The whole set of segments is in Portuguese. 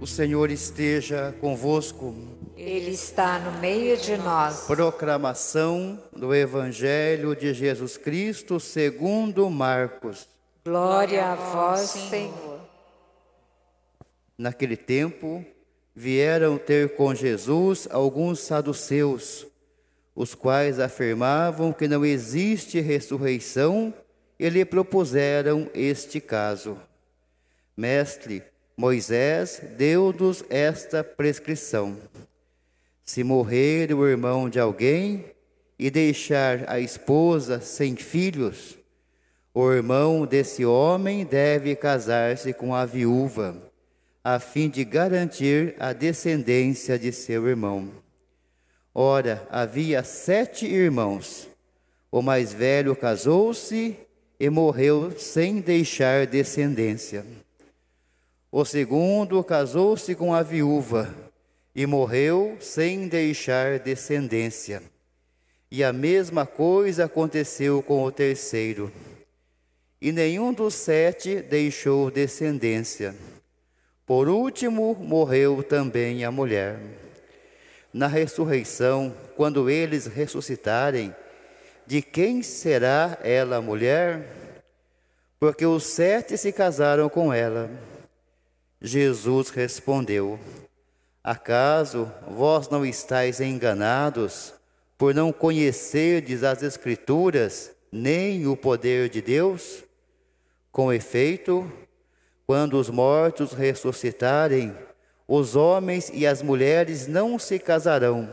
O Senhor esteja convosco. Ele está no meio de nós. Proclamação do Evangelho de Jesus Cristo segundo Marcos. Glória a vós, Senhor. Naquele tempo, vieram ter com Jesus alguns saduceus, os quais afirmavam que não existe ressurreição e lhe propuseram este caso. Mestre, Moisés deu-nos esta prescrição: se morrer o irmão de alguém e deixar a esposa sem filhos, o irmão desse homem deve casar-se com a viúva, a fim de garantir a descendência de seu irmão. Ora, havia sete irmãos. O mais velho casou-se e morreu sem deixar descendência. O segundo casou-se com a viúva e morreu sem deixar descendência. E a mesma coisa aconteceu com o terceiro. E nenhum dos sete deixou descendência. Por último, morreu também a mulher. Na ressurreição, quando eles ressuscitarem, de quem será ela mulher? Porque os sete se casaram com ela. Jesus respondeu: Acaso vós não estáis enganados por não conhecerdes as Escrituras nem o poder de Deus? Com efeito, quando os mortos ressuscitarem, os homens e as mulheres não se casarão,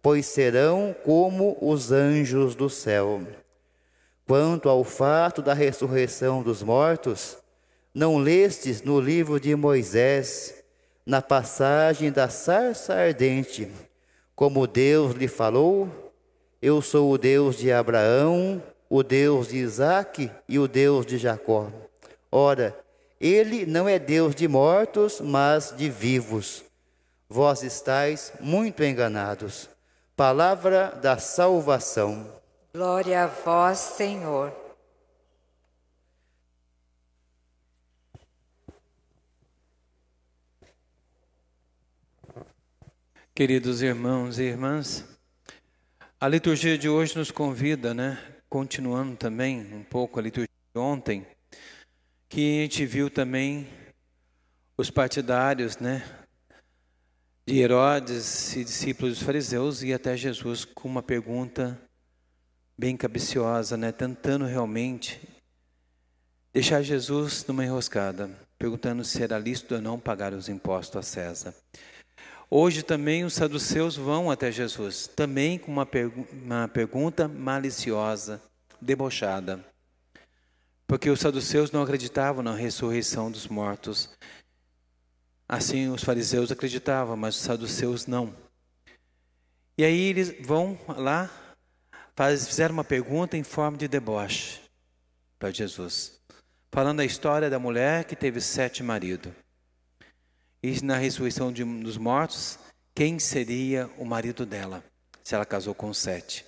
pois serão como os anjos do céu. Quanto ao fato da ressurreição dos mortos, não lestes no livro de Moisés, na passagem da sarça ardente, como Deus lhe falou: Eu sou o Deus de Abraão, o Deus de Isaque e o Deus de Jacó. Ora, ele não é Deus de mortos, mas de vivos. Vós estáis muito enganados. Palavra da salvação. Glória a vós, Senhor. Queridos irmãos e irmãs, a liturgia de hoje nos convida, né? Continuando também um pouco a liturgia de ontem, que a gente viu também os partidários, né? De Herodes e discípulos dos fariseus e até Jesus com uma pergunta bem cabiciosa, né? Tentando realmente deixar Jesus numa enroscada, perguntando se era lícito ou não pagar os impostos a César. Hoje também os saduceus vão até Jesus, também com uma, pergu uma pergunta maliciosa, debochada. Porque os saduceus não acreditavam na ressurreição dos mortos. Assim os fariseus acreditavam, mas os saduceus não. E aí eles vão lá, faz, fizeram uma pergunta em forma de deboche para Jesus, falando a história da mulher que teve sete maridos. E na ressurreição de, dos mortos, quem seria o marido dela, se ela casou com sete?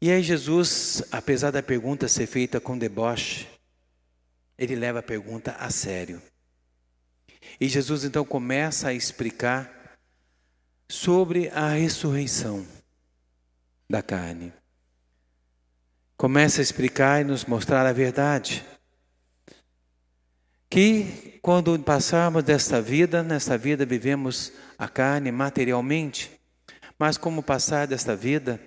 E aí Jesus, apesar da pergunta ser feita com deboche, ele leva a pergunta a sério. E Jesus então começa a explicar sobre a ressurreição da carne. Começa a explicar e nos mostrar a verdade que quando passarmos desta vida, nesta vida vivemos a carne materialmente, mas como passar desta vida,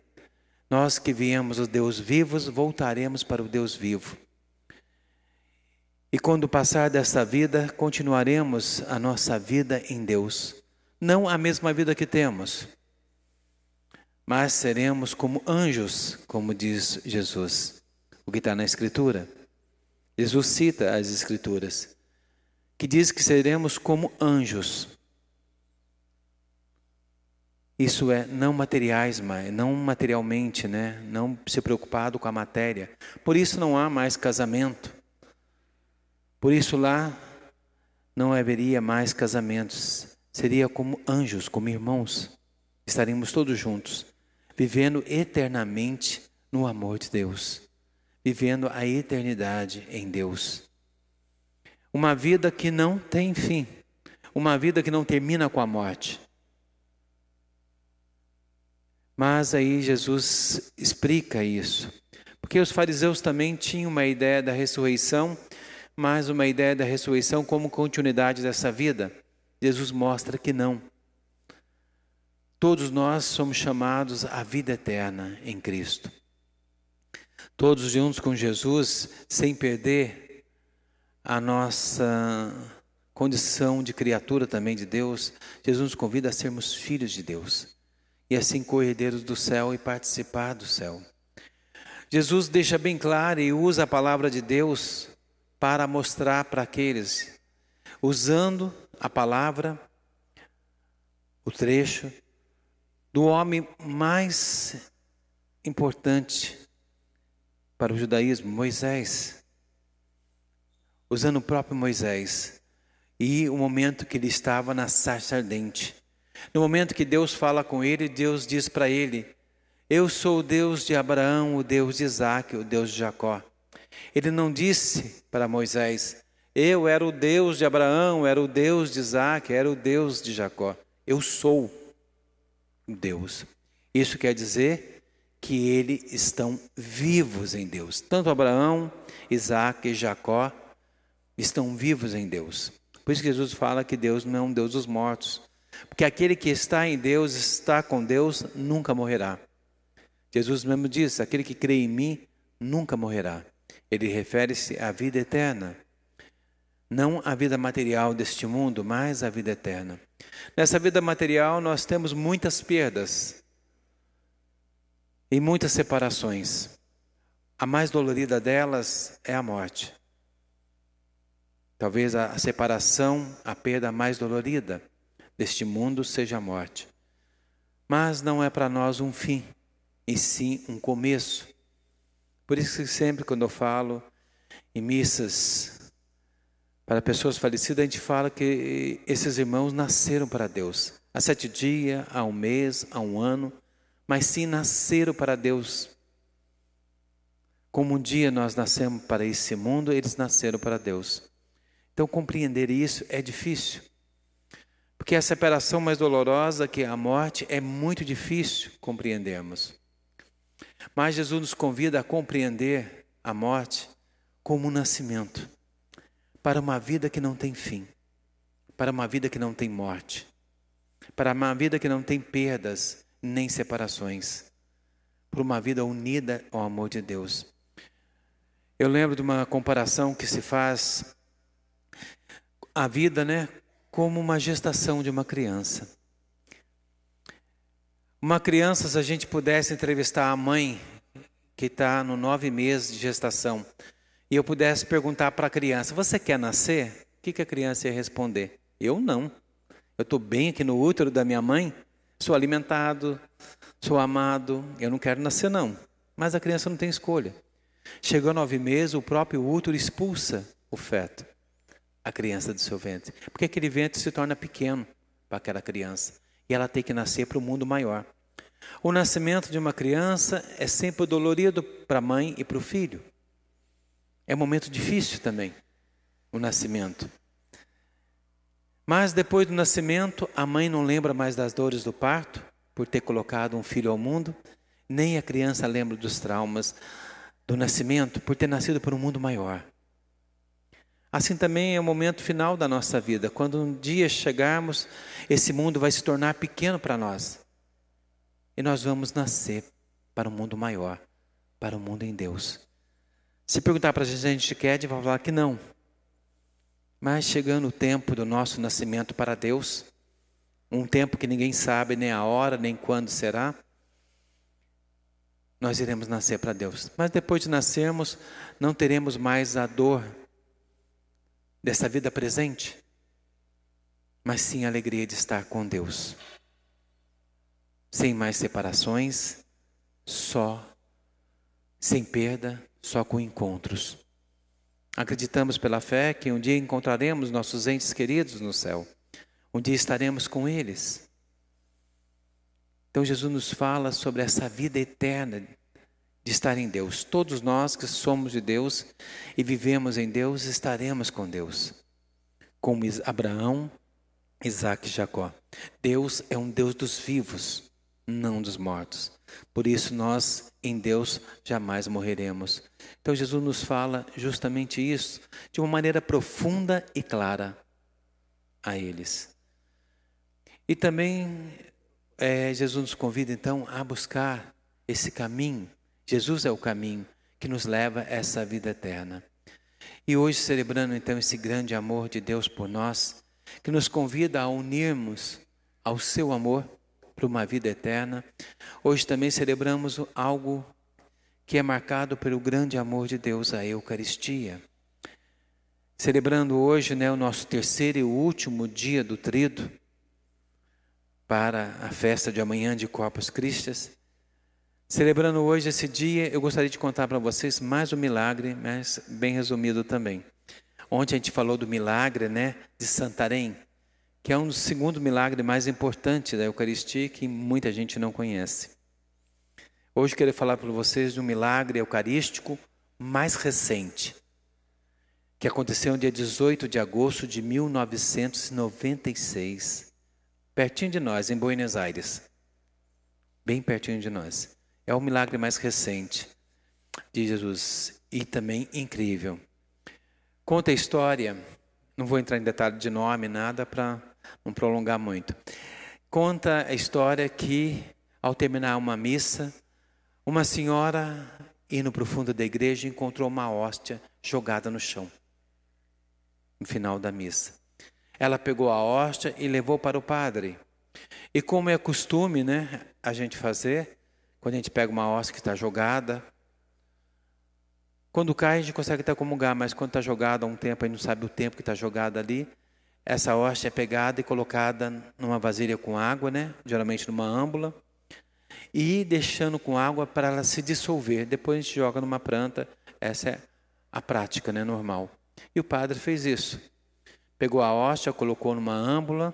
nós que viemos os Deus vivos, voltaremos para o Deus vivo. E quando passar desta vida, continuaremos a nossa vida em Deus. Não a mesma vida que temos, mas seremos como anjos, como diz Jesus, o que está na Escritura. Jesus cita as Escrituras, que diz que seremos como anjos. Isso é não materiais, não materialmente, né? Não se preocupado com a matéria. Por isso não há mais casamento. Por isso lá não haveria mais casamentos. Seria como anjos, como irmãos. Estaríamos todos juntos, vivendo eternamente no amor de Deus vivendo a eternidade em Deus. Uma vida que não tem fim, uma vida que não termina com a morte. Mas aí Jesus explica isso. Porque os fariseus também tinham uma ideia da ressurreição, mas uma ideia da ressurreição como continuidade dessa vida. Jesus mostra que não. Todos nós somos chamados à vida eterna em Cristo. Todos juntos com Jesus, sem perder a nossa condição de criatura também de Deus, Jesus nos convida a sermos filhos de Deus e assim corredeiros do céu e participar do céu. Jesus deixa bem claro e usa a palavra de Deus para mostrar para aqueles, usando a palavra, o trecho do homem mais importante para o judaísmo, Moisés. Usando o próprio Moisés e o momento que ele estava na sarça ardente. No momento que Deus fala com ele, Deus diz para ele: Eu sou o Deus de Abraão, o Deus de Isaac, o Deus de Jacó. Ele não disse para Moisés: Eu era o Deus de Abraão, era o Deus de Isaac, era o Deus de Jacó. Eu sou Deus. Isso quer dizer que eles estão vivos em Deus. Tanto Abraão, Isaac e Jacó estão vivos em Deus. Por isso que Jesus fala que Deus não é um Deus dos mortos. Porque aquele que está em Deus, está com Deus, nunca morrerá. Jesus mesmo diz: aquele que crê em mim nunca morrerá. Ele refere-se à vida eterna. Não à vida material deste mundo, mas à vida eterna. Nessa vida material nós temos muitas perdas e muitas separações. A mais dolorida delas é a morte. Talvez a separação, a perda mais dolorida deste mundo seja a morte. Mas não é para nós um fim, e sim um começo. Por isso que sempre quando eu falo em missas para pessoas falecidas, a gente fala que esses irmãos nasceram para Deus. Há sete dias, há um mês, há um ano, mas sim nasceram para Deus. Como um dia nós nascemos para esse mundo, eles nasceram para Deus. Então, compreender isso é difícil. Porque a separação mais dolorosa que a morte é muito difícil compreendermos. Mas Jesus nos convida a compreender a morte como um nascimento para uma vida que não tem fim, para uma vida que não tem morte, para uma vida que não tem perdas nem separações, para uma vida unida ao amor de Deus. Eu lembro de uma comparação que se faz a vida, né, como uma gestação de uma criança. Uma criança, se a gente pudesse entrevistar a mãe que está no nove meses de gestação e eu pudesse perguntar para a criança: Você quer nascer? O que, que a criança ia responder? Eu não. Eu estou bem aqui no útero da minha mãe, sou alimentado, sou amado, eu não quero nascer, não. Mas a criança não tem escolha. Chegou nove meses, o próprio útero expulsa o feto a criança do seu ventre. Porque aquele ventre se torna pequeno para aquela criança. E ela tem que nascer para o mundo maior. O nascimento de uma criança é sempre dolorido para a mãe e para o filho. É um momento difícil também, o nascimento. Mas depois do nascimento, a mãe não lembra mais das dores do parto, por ter colocado um filho ao mundo, nem a criança lembra dos traumas do nascimento, por ter nascido para um mundo maior. Assim também é o momento final da nossa vida. Quando um dia chegarmos, esse mundo vai se tornar pequeno para nós. E nós vamos nascer para um mundo maior, para o um mundo em Deus. Se perguntar para a gente se a gente quer, a gente vai falar que não. Mas chegando o tempo do nosso nascimento para Deus, um tempo que ninguém sabe nem a hora, nem quando será, nós iremos nascer para Deus. Mas depois de nascermos, não teremos mais a dor dessa vida presente, mas sim a alegria de estar com Deus. Sem mais separações, só, sem perda, só com encontros. Acreditamos pela fé que um dia encontraremos nossos entes queridos no céu. Um dia estaremos com eles. Então Jesus nos fala sobre essa vida eterna de estar em Deus. Todos nós que somos de Deus e vivemos em Deus, estaremos com Deus. Como Abraão, Isaac e Jacó. Deus é um Deus dos vivos, não dos mortos. Por isso nós em Deus jamais morreremos. Então Jesus nos fala justamente isso, de uma maneira profunda e clara a eles. E também é, Jesus nos convida então a buscar esse caminho. Jesus é o caminho que nos leva a essa vida eterna. E hoje, celebrando então esse grande amor de Deus por nós, que nos convida a unirmos ao seu amor para uma vida eterna, hoje também celebramos algo que é marcado pelo grande amor de Deus, a Eucaristia. Celebrando hoje né, o nosso terceiro e último dia do trido, para a festa de amanhã de Corpus Christi. Celebrando hoje esse dia, eu gostaria de contar para vocês mais um milagre, mas bem resumido também. Ontem a gente falou do milagre né, de Santarém, que é um segundo milagre mais importantes da Eucaristia que muita gente não conhece. Hoje quero falar para vocês de um milagre eucarístico mais recente, que aconteceu no dia 18 de agosto de 1996 pertinho de nós, em Buenos Aires. Bem pertinho de nós. É o milagre mais recente de Jesus e também incrível. Conta a história, não vou entrar em detalhe de nome, nada para não prolongar muito. Conta a história que, ao terminar uma missa, uma senhora, indo para o fundo da igreja, encontrou uma hóstia jogada no chão, no final da missa. Ela pegou a hóstia e levou para o padre. E como é costume, né, a gente fazer, quando a gente pega uma hóstia que está jogada, quando cai a gente consegue até comungar, mas quando está jogada há um tempo, a gente não sabe o tempo que está jogada ali, essa hóstia é pegada e colocada numa vasilha com água, né, geralmente numa âmbula, e deixando com água para ela se dissolver. Depois a gente joga numa planta, essa é a prática, né, normal. E o padre fez isso. Pegou a hóstia, colocou numa âmbula,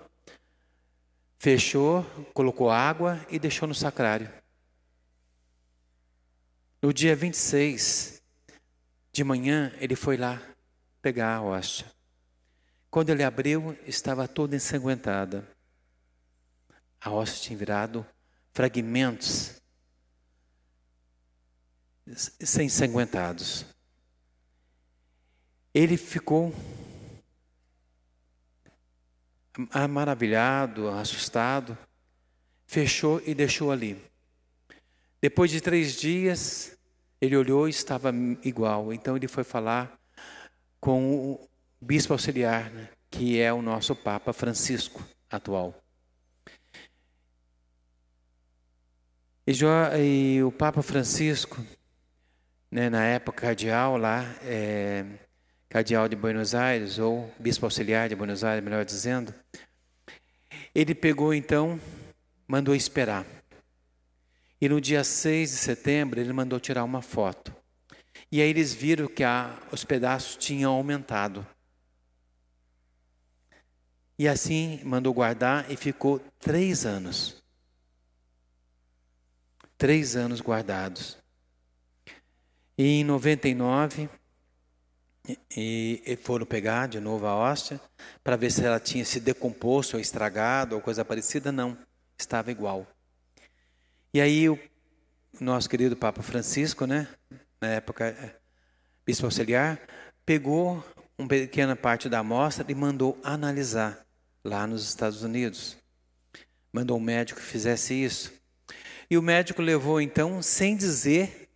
fechou, colocou água e deixou no sacrário. No dia 26 de manhã, ele foi lá pegar a hóstia. Quando ele abriu, estava toda ensanguentada. A hóstia tinha virado fragmentos ensanguentados. Ele ficou maravilhado, assustado, fechou e deixou ali. Depois de três dias, ele olhou e estava igual. Então ele foi falar com bispo auxiliar, né, que é o nosso Papa Francisco atual. E, o Papa Francisco, né, na época cardeal lá, é, cardeal de Buenos Aires, ou bispo auxiliar de Buenos Aires, melhor dizendo, ele pegou então, mandou esperar. E no dia 6 de setembro, ele mandou tirar uma foto. E aí eles viram que a, os pedaços tinham aumentado. E assim mandou guardar e ficou três anos. Três anos guardados. E em 99, e, e foram pegar de novo a hóstia para ver se ela tinha se decomposto ou estragado ou coisa parecida. Não, estava igual. E aí o nosso querido Papa Francisco, né, na época é, bispo auxiliar, pegou uma pequena parte da amostra e mandou analisar lá nos Estados Unidos. Mandou um médico que fizesse isso. E o médico levou então sem dizer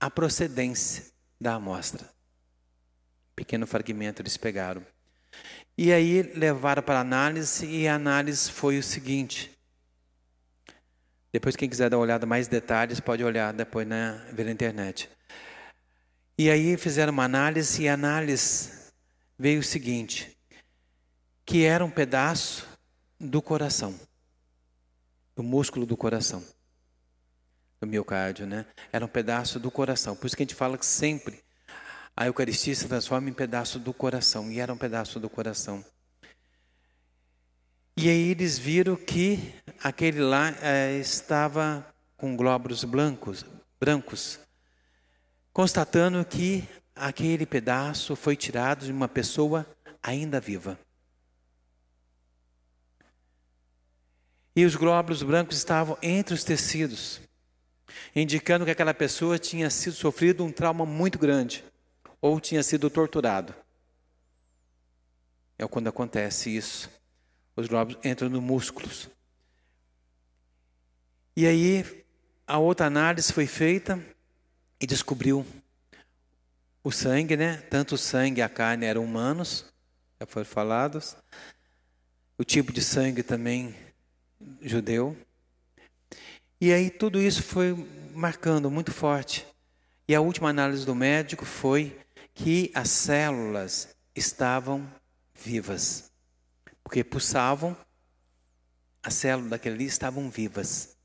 a procedência da amostra pequeno fragmento eles pegaram. E aí levaram para análise e a análise foi o seguinte. Depois quem quiser dar uma olhada mais detalhes pode olhar depois na ver na internet. E aí fizeram uma análise e a análise veio o seguinte, que era um pedaço do coração, do músculo do coração, do miocárdio, né? Era um pedaço do coração. Por isso que a gente fala que sempre a Eucaristia se transforma em pedaço do coração, e era um pedaço do coração. E aí eles viram que aquele lá é, estava com glóbulos blancos, brancos, constatando que aquele pedaço foi tirado de uma pessoa ainda viva. E os glóbulos brancos estavam entre os tecidos, indicando que aquela pessoa tinha sido sofrido um trauma muito grande ou tinha sido torturado. É quando acontece isso. Os glóbulos entram nos músculos. E aí, a outra análise foi feita e descobriu o sangue, né? Tanto o sangue e a carne eram humanos, já foram falados. O tipo de sangue também judeu. E aí tudo isso foi marcando muito forte. E a última análise do médico foi que as células estavam vivas. Porque pulsavam, as células daquele ali estavam vivas.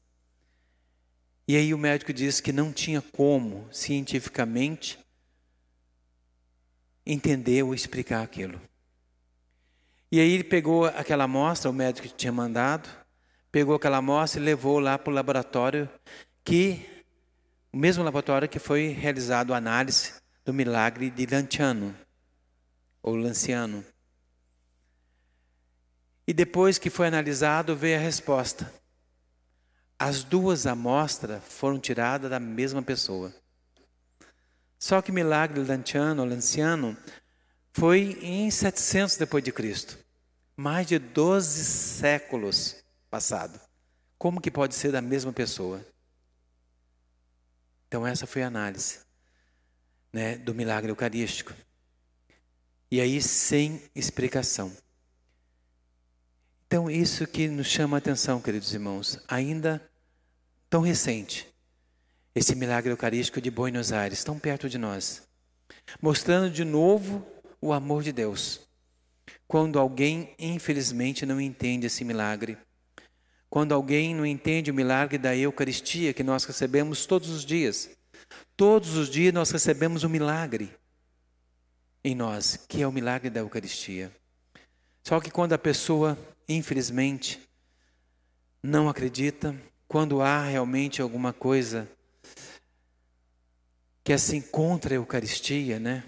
E aí o médico disse que não tinha como, cientificamente, entender ou explicar aquilo. E aí ele pegou aquela amostra, o médico tinha mandado, pegou aquela amostra e levou lá para o laboratório, que o mesmo laboratório que foi realizado a análise do milagre de Lanciano, ou Lanciano. E depois que foi analisado, veio a resposta. As duas amostras foram tiradas da mesma pessoa. Só que o milagre de Lanciano, Lanciano foi em 700 depois de Cristo. Mais de 12 séculos passado. Como que pode ser da mesma pessoa? Então essa foi a análise né, do milagre eucarístico. E aí sem explicação. Então, isso que nos chama a atenção, queridos irmãos, ainda tão recente, esse milagre eucarístico de Buenos Aires, tão perto de nós, mostrando de novo o amor de Deus. Quando alguém, infelizmente, não entende esse milagre, quando alguém não entende o milagre da Eucaristia que nós recebemos todos os dias, todos os dias nós recebemos um milagre em nós, que é o milagre da Eucaristia. Só que quando a pessoa infelizmente, não acredita quando há realmente alguma coisa que é assim contra a Eucaristia, né?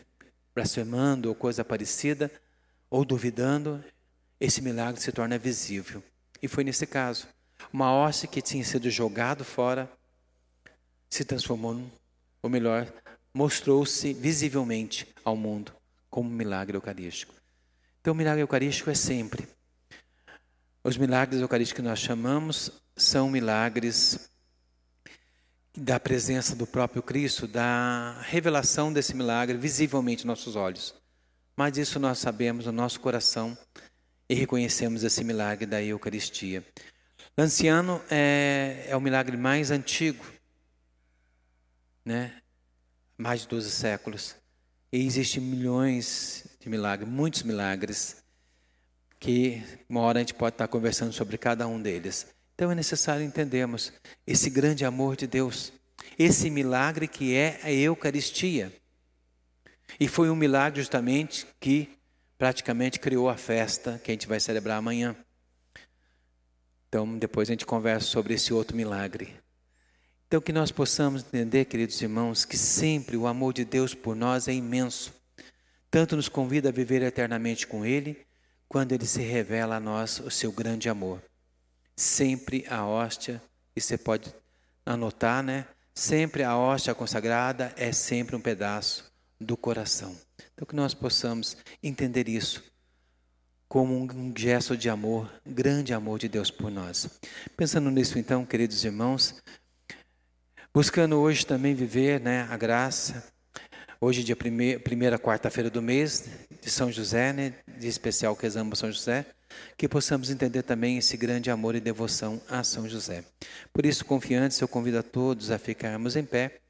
Blasfemando ou coisa parecida, ou duvidando, esse milagre se torna visível. E foi nesse caso. Uma hóstia que tinha sido jogado fora se transformou, ou melhor, mostrou-se visivelmente ao mundo como um milagre eucarístico. Então, o milagre eucarístico é sempre os milagres eucarísticos que nós chamamos são milagres da presença do próprio Cristo, da revelação desse milagre visivelmente em nossos olhos. Mas isso nós sabemos no nosso coração e reconhecemos esse milagre da Eucaristia. Lanciano é, é o milagre mais antigo, né? mais de 12 séculos. E existem milhões de milagres, muitos milagres que uma hora a gente pode estar conversando sobre cada um deles. Então é necessário entendermos esse grande amor de Deus, esse milagre que é a Eucaristia. E foi um milagre justamente que praticamente criou a festa que a gente vai celebrar amanhã. Então depois a gente conversa sobre esse outro milagre. Então que nós possamos entender, queridos irmãos, que sempre o amor de Deus por nós é imenso. Tanto nos convida a viver eternamente com Ele, quando ele se revela a nós o seu grande amor. Sempre a hóstia, e você pode anotar, né? Sempre a hóstia consagrada é sempre um pedaço do coração. Então que nós possamos entender isso como um gesto de amor, grande amor de Deus por nós. Pensando nisso então, queridos irmãos, buscando hoje também viver, né, a graça Hoje, dia primeira, primeira quarta-feira do mês de São José, né, de especial que rezamos São José, que possamos entender também esse grande amor e devoção a São José. Por isso, confiantes, eu convido a todos a ficarmos em pé